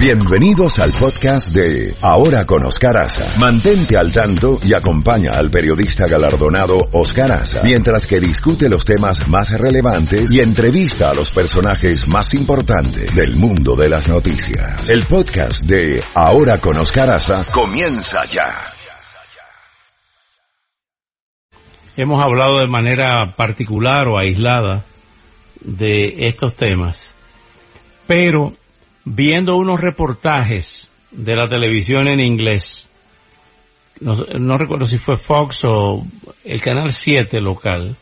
Bienvenidos al podcast de Ahora con Oscar Aza. Mantente al tanto y acompaña al periodista galardonado Oscar Aza mientras que discute los temas más relevantes y entrevista a los personajes más importantes del mundo de las noticias. El podcast de Ahora con Oscar Aza comienza ya. Hemos hablado de manera particular o aislada de estos temas, pero viendo unos reportajes de la televisión en inglés, no, recuerdo si fue Fox o el canal 7 local,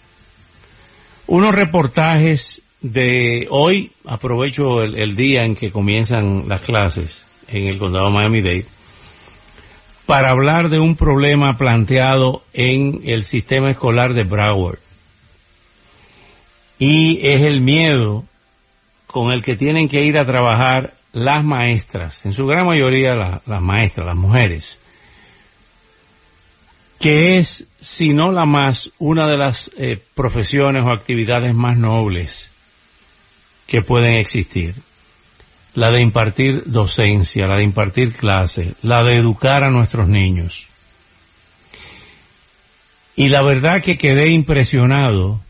unos reportajes de hoy, aprovecho el, el día en que comienzan las clases en el condado Miami-Dade, para hablar de un problema planteado en el sistema escolar de Broward. Y es el miedo con el que tienen que ir a trabajar las maestras, en su gran mayoría la, las maestras, las mujeres, que es, si no la más, una de las eh, profesiones o actividades más nobles que pueden existir. La de impartir docencia, la de impartir clases, la de educar a nuestros niños. Y la verdad que quedé impresionado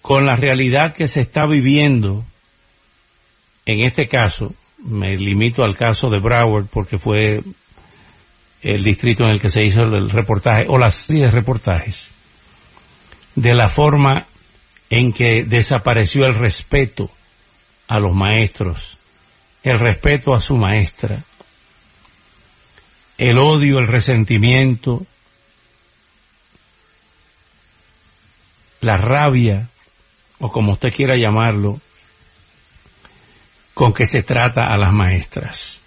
con la realidad que se está viviendo en este caso, me limito al caso de Broward porque fue el distrito en el que se hizo el reportaje o la serie de reportajes de la forma en que desapareció el respeto a los maestros, el respeto a su maestra, el odio, el resentimiento, la rabia, o como usted quiera llamarlo, con que se trata a las maestras.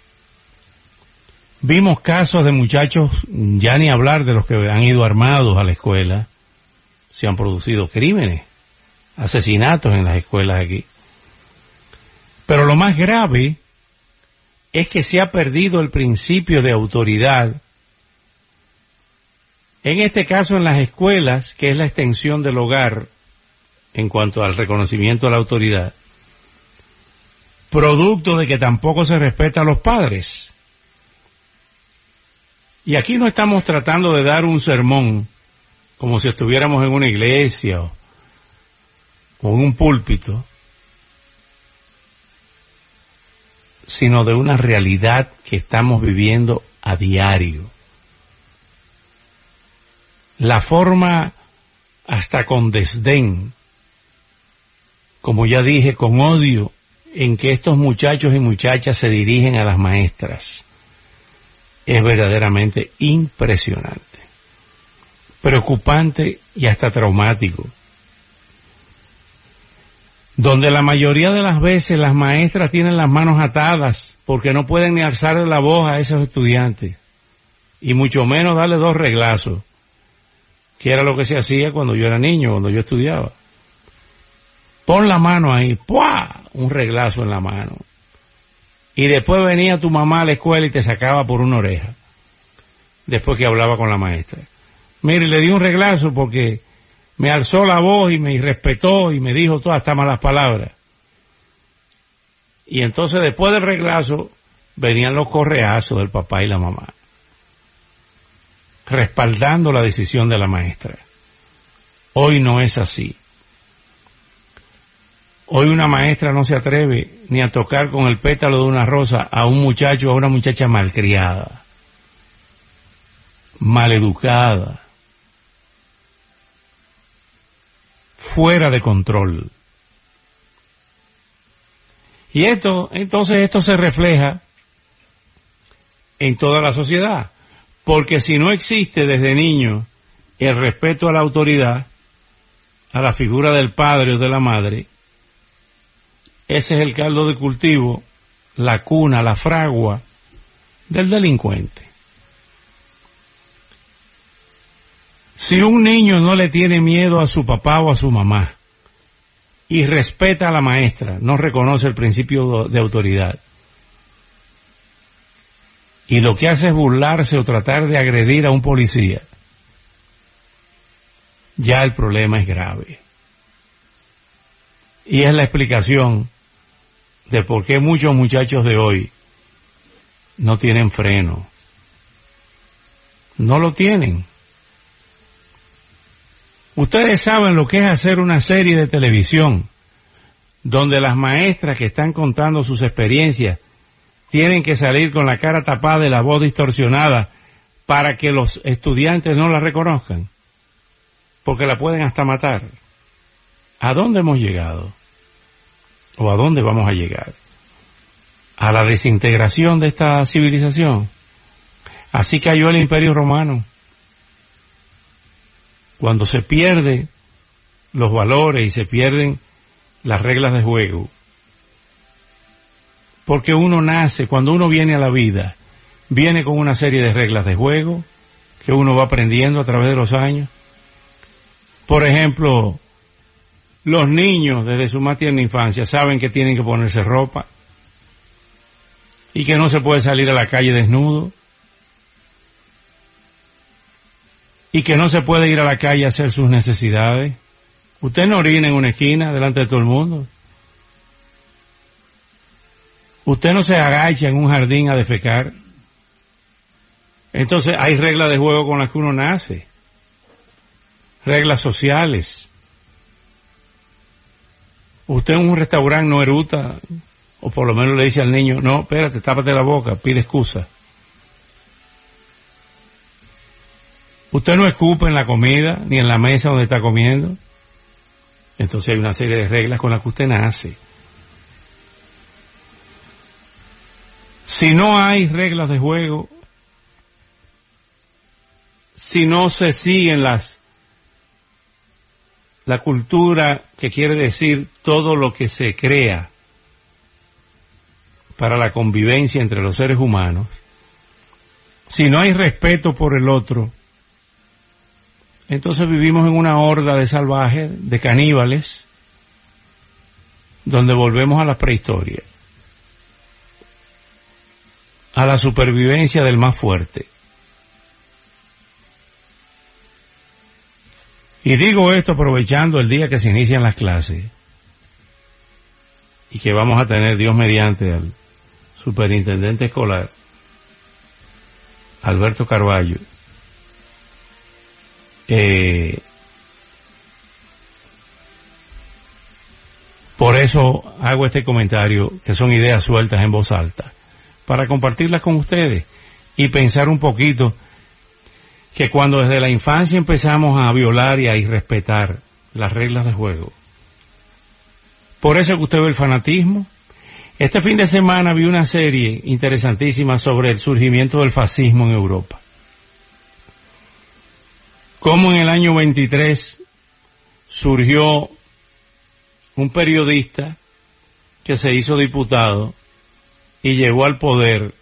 Vimos casos de muchachos, ya ni hablar de los que han ido armados a la escuela, se han producido crímenes, asesinatos en las escuelas aquí. Pero lo más grave es que se ha perdido el principio de autoridad, en este caso en las escuelas, que es la extensión del hogar en cuanto al reconocimiento de la autoridad, producto de que tampoco se respeta a los padres. Y aquí no estamos tratando de dar un sermón como si estuviéramos en una iglesia o, en un púlpito, sino de una realidad que estamos viviendo a diario. La forma hasta con desdén, como ya dije, con odio en que estos muchachos y muchachas se dirigen a las maestras es verdaderamente impresionante, preocupante y hasta traumático. Donde la mayoría de las veces las maestras tienen las manos atadas porque no pueden ni alzar la voz a esos estudiantes y mucho menos darle dos reglazos, que era lo que se hacía cuando yo era niño, cuando yo estudiaba. Pon la mano ahí, ¡pua! Un reglazo en la mano. Y después venía tu mamá a la escuela y te sacaba por una oreja. Después que hablaba con la maestra. Mire, le di un reglazo porque me alzó la voz y me irrespetó y me dijo todas estas malas palabras. Y entonces después del reglazo venían los correazos del papá y la mamá. Respaldando la decisión de la maestra. Hoy no es así. Hoy una maestra no se atreve ni a tocar con el pétalo de una rosa a un muchacho o a una muchacha malcriada, maleducada, fuera de control. Y esto, entonces esto se refleja en toda la sociedad, porque si no existe desde niño el respeto a la autoridad, a la figura del padre o de la madre, ese es el caldo de cultivo, la cuna, la fragua del delincuente. Si un niño no le tiene miedo a su papá o a su mamá y respeta a la maestra, no reconoce el principio de autoridad, y lo que hace es burlarse o tratar de agredir a un policía, ya el problema es grave. Y es la explicación de por qué muchos muchachos de hoy no tienen freno. No lo tienen. Ustedes saben lo que es hacer una serie de televisión donde las maestras que están contando sus experiencias tienen que salir con la cara tapada y la voz distorsionada para que los estudiantes no la reconozcan, porque la pueden hasta matar. ¿A dónde hemos llegado? ¿O a dónde vamos a llegar? A la desintegración de esta civilización. Así cayó el imperio romano. Cuando se pierden los valores y se pierden las reglas de juego. Porque uno nace, cuando uno viene a la vida, viene con una serie de reglas de juego que uno va aprendiendo a través de los años. Por ejemplo, los niños desde su más tierna infancia saben que tienen que ponerse ropa y que no se puede salir a la calle desnudo y que no se puede ir a la calle a hacer sus necesidades. Usted no orina en una esquina delante de todo el mundo. Usted no se agacha en un jardín a defecar. Entonces hay reglas de juego con las que uno nace. Reglas sociales. Usted en un restaurante no eruta, o por lo menos le dice al niño, no, espérate, tápate la boca, pide excusa. Usted no escupe en la comida, ni en la mesa donde está comiendo. Entonces hay una serie de reglas con las que usted nace. Si no hay reglas de juego, si no se siguen las la cultura que quiere decir todo lo que se crea para la convivencia entre los seres humanos, si no hay respeto por el otro, entonces vivimos en una horda de salvajes, de caníbales, donde volvemos a la prehistoria, a la supervivencia del más fuerte. Y digo esto aprovechando el día que se inician las clases y que vamos a tener Dios mediante al superintendente escolar, Alberto Carballo. Eh, por eso hago este comentario, que son ideas sueltas en voz alta, para compartirlas con ustedes y pensar un poquito que cuando desde la infancia empezamos a violar y a irrespetar las reglas de juego, por eso que usted ve el fanatismo. Este fin de semana vi una serie interesantísima sobre el surgimiento del fascismo en Europa. Cómo en el año 23 surgió un periodista que se hizo diputado y llegó al poder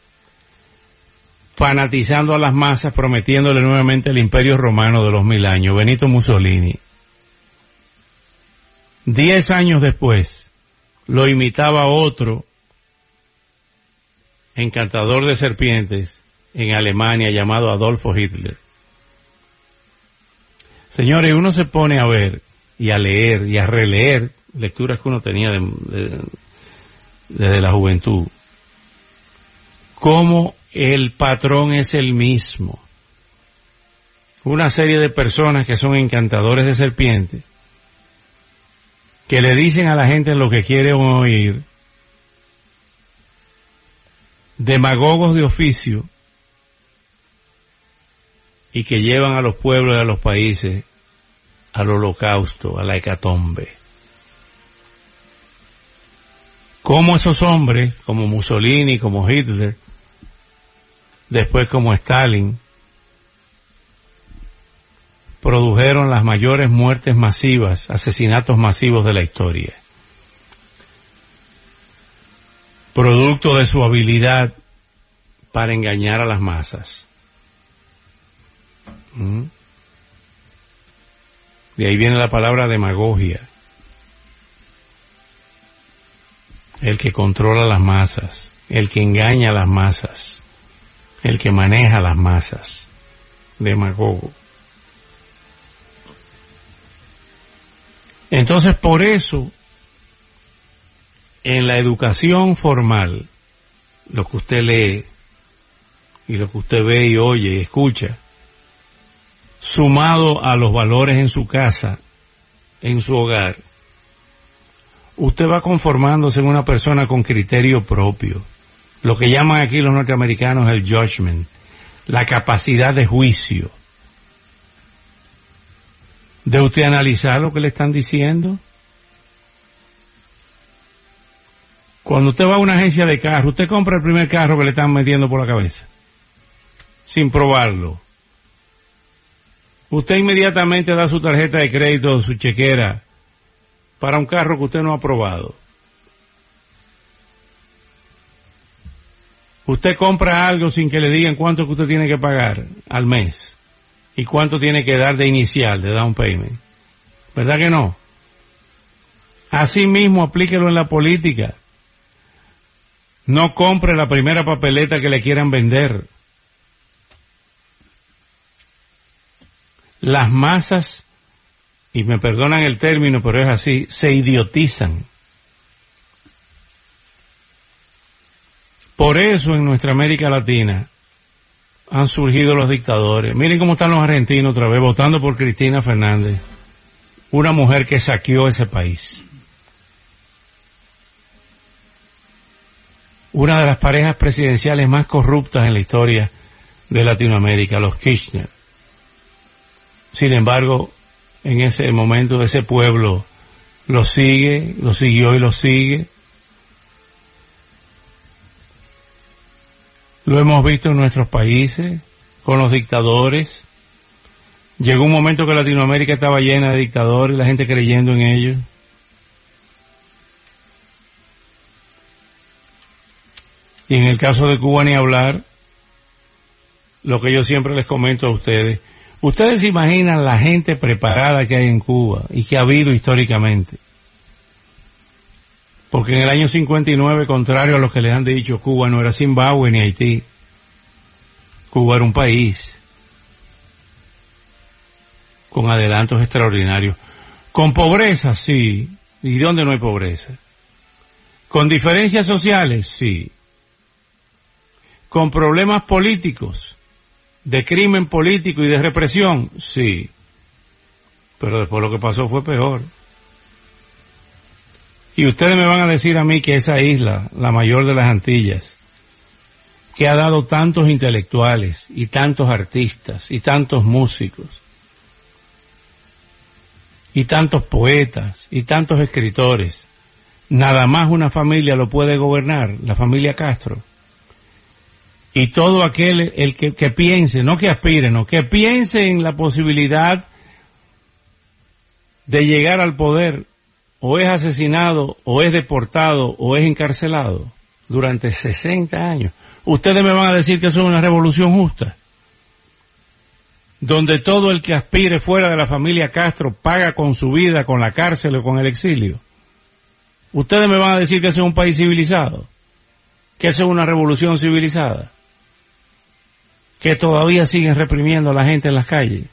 fanatizando a las masas, prometiéndole nuevamente el imperio romano de los mil años, Benito Mussolini. Diez años después, lo imitaba otro encantador de serpientes en Alemania llamado Adolfo Hitler. Señores, uno se pone a ver y a leer y a releer lecturas que uno tenía desde la juventud, cómo el patrón es el mismo. Una serie de personas que son encantadores de serpientes, que le dicen a la gente lo que quieren oír, demagogos de oficio, y que llevan a los pueblos y a los países al holocausto, a la hecatombe. Como esos hombres, como Mussolini, como Hitler, después como Stalin, produjeron las mayores muertes masivas, asesinatos masivos de la historia. Producto de su habilidad para engañar a las masas. ¿Mm? De ahí viene la palabra demagogia. El que controla las masas, el que engaña a las masas el que maneja las masas, demagogo. Entonces, por eso, en la educación formal, lo que usted lee y lo que usted ve y oye y escucha, sumado a los valores en su casa, en su hogar, usted va conformándose en una persona con criterio propio. Lo que llaman aquí los norteamericanos el judgment, la capacidad de juicio. De usted analizar lo que le están diciendo. Cuando usted va a una agencia de carro, usted compra el primer carro que le están metiendo por la cabeza, sin probarlo. Usted inmediatamente da su tarjeta de crédito, su chequera, para un carro que usted no ha probado. Usted compra algo sin que le digan cuánto que usted tiene que pagar al mes y cuánto tiene que dar de inicial, de down payment. ¿Verdad que no? Así mismo aplíquelo en la política. No compre la primera papeleta que le quieran vender. Las masas y me perdonan el término, pero es así, se idiotizan. Por eso en nuestra América Latina han surgido los dictadores. Miren cómo están los argentinos otra vez votando por Cristina Fernández, una mujer que saqueó ese país. Una de las parejas presidenciales más corruptas en la historia de Latinoamérica, los Kirchner. Sin embargo, en ese momento ese pueblo lo sigue, lo siguió y lo sigue. Lo hemos visto en nuestros países, con los dictadores. Llegó un momento que Latinoamérica estaba llena de dictadores, la gente creyendo en ellos. Y en el caso de Cuba ni hablar, lo que yo siempre les comento a ustedes, Ustedes imaginan la gente preparada que hay en Cuba y que ha habido históricamente. Porque en el año 59, contrario a lo que les han dicho, Cuba no era Zimbabue ni Haití. Cuba era un país con adelantos extraordinarios. Con pobreza, sí. ¿Y dónde no hay pobreza? Con diferencias sociales, sí. Con problemas políticos, de crimen político y de represión, sí. Pero después lo que pasó fue peor. Y ustedes me van a decir a mí que esa isla, la mayor de las Antillas, que ha dado tantos intelectuales y tantos artistas y tantos músicos y tantos poetas y tantos escritores, nada más una familia lo puede gobernar, la familia Castro. Y todo aquel el que, piense, no que aspire, no, que piense en la posibilidad de llegar al poder, o es asesinado, o es deportado, o es encarcelado durante 60 años. Ustedes me van a decir que eso es una revolución justa, donde todo el que aspire fuera de la familia Castro paga con su vida, con la cárcel o con el exilio. Ustedes me van a decir que eso es un país civilizado, que es una revolución civilizada que todavía siguen reprimiendo a la gente en las calles.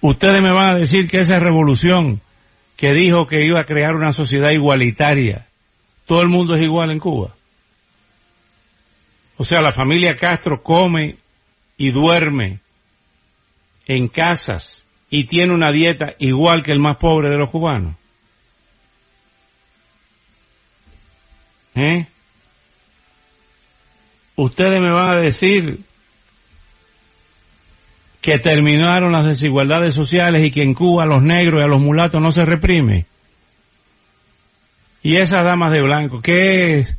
Ustedes me van a decir que esa revolución que dijo que iba a crear una sociedad igualitaria, todo el mundo es igual en Cuba. O sea, la familia Castro come y duerme en casas y tiene una dieta igual que el más pobre de los cubanos. ¿Eh? ustedes me van a decir que terminaron las desigualdades sociales y que en Cuba a los negros y a los mulatos no se reprime. Y esas damas de blanco, ¿qué es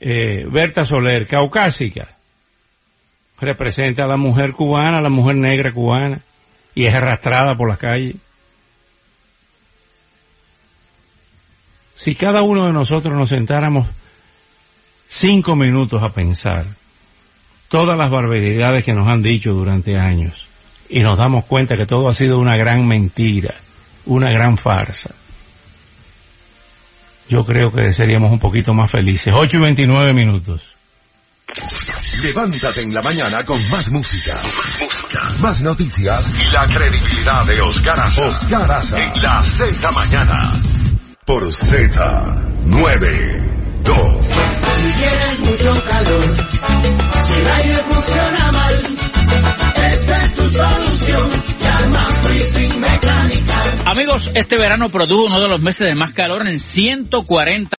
eh, Berta Soler? Caucásica. Representa a la mujer cubana, a la mujer negra cubana, y es arrastrada por las calles. Si cada uno de nosotros nos sentáramos cinco minutos a pensar todas las barbaridades que nos han dicho durante años y nos damos cuenta que todo ha sido una gran mentira, una gran farsa. Yo creo que seríamos un poquito más felices. 8 y 29 minutos. Levántate en la mañana con más música. Más música. Más noticias. Y la credibilidad de Oscar Aza. Oscar Aza. En la Z mañana. Por Z 92. Si tienes mucho calor, si el aire funciona mal, este Amigos, este verano produjo uno de los meses de más calor en 140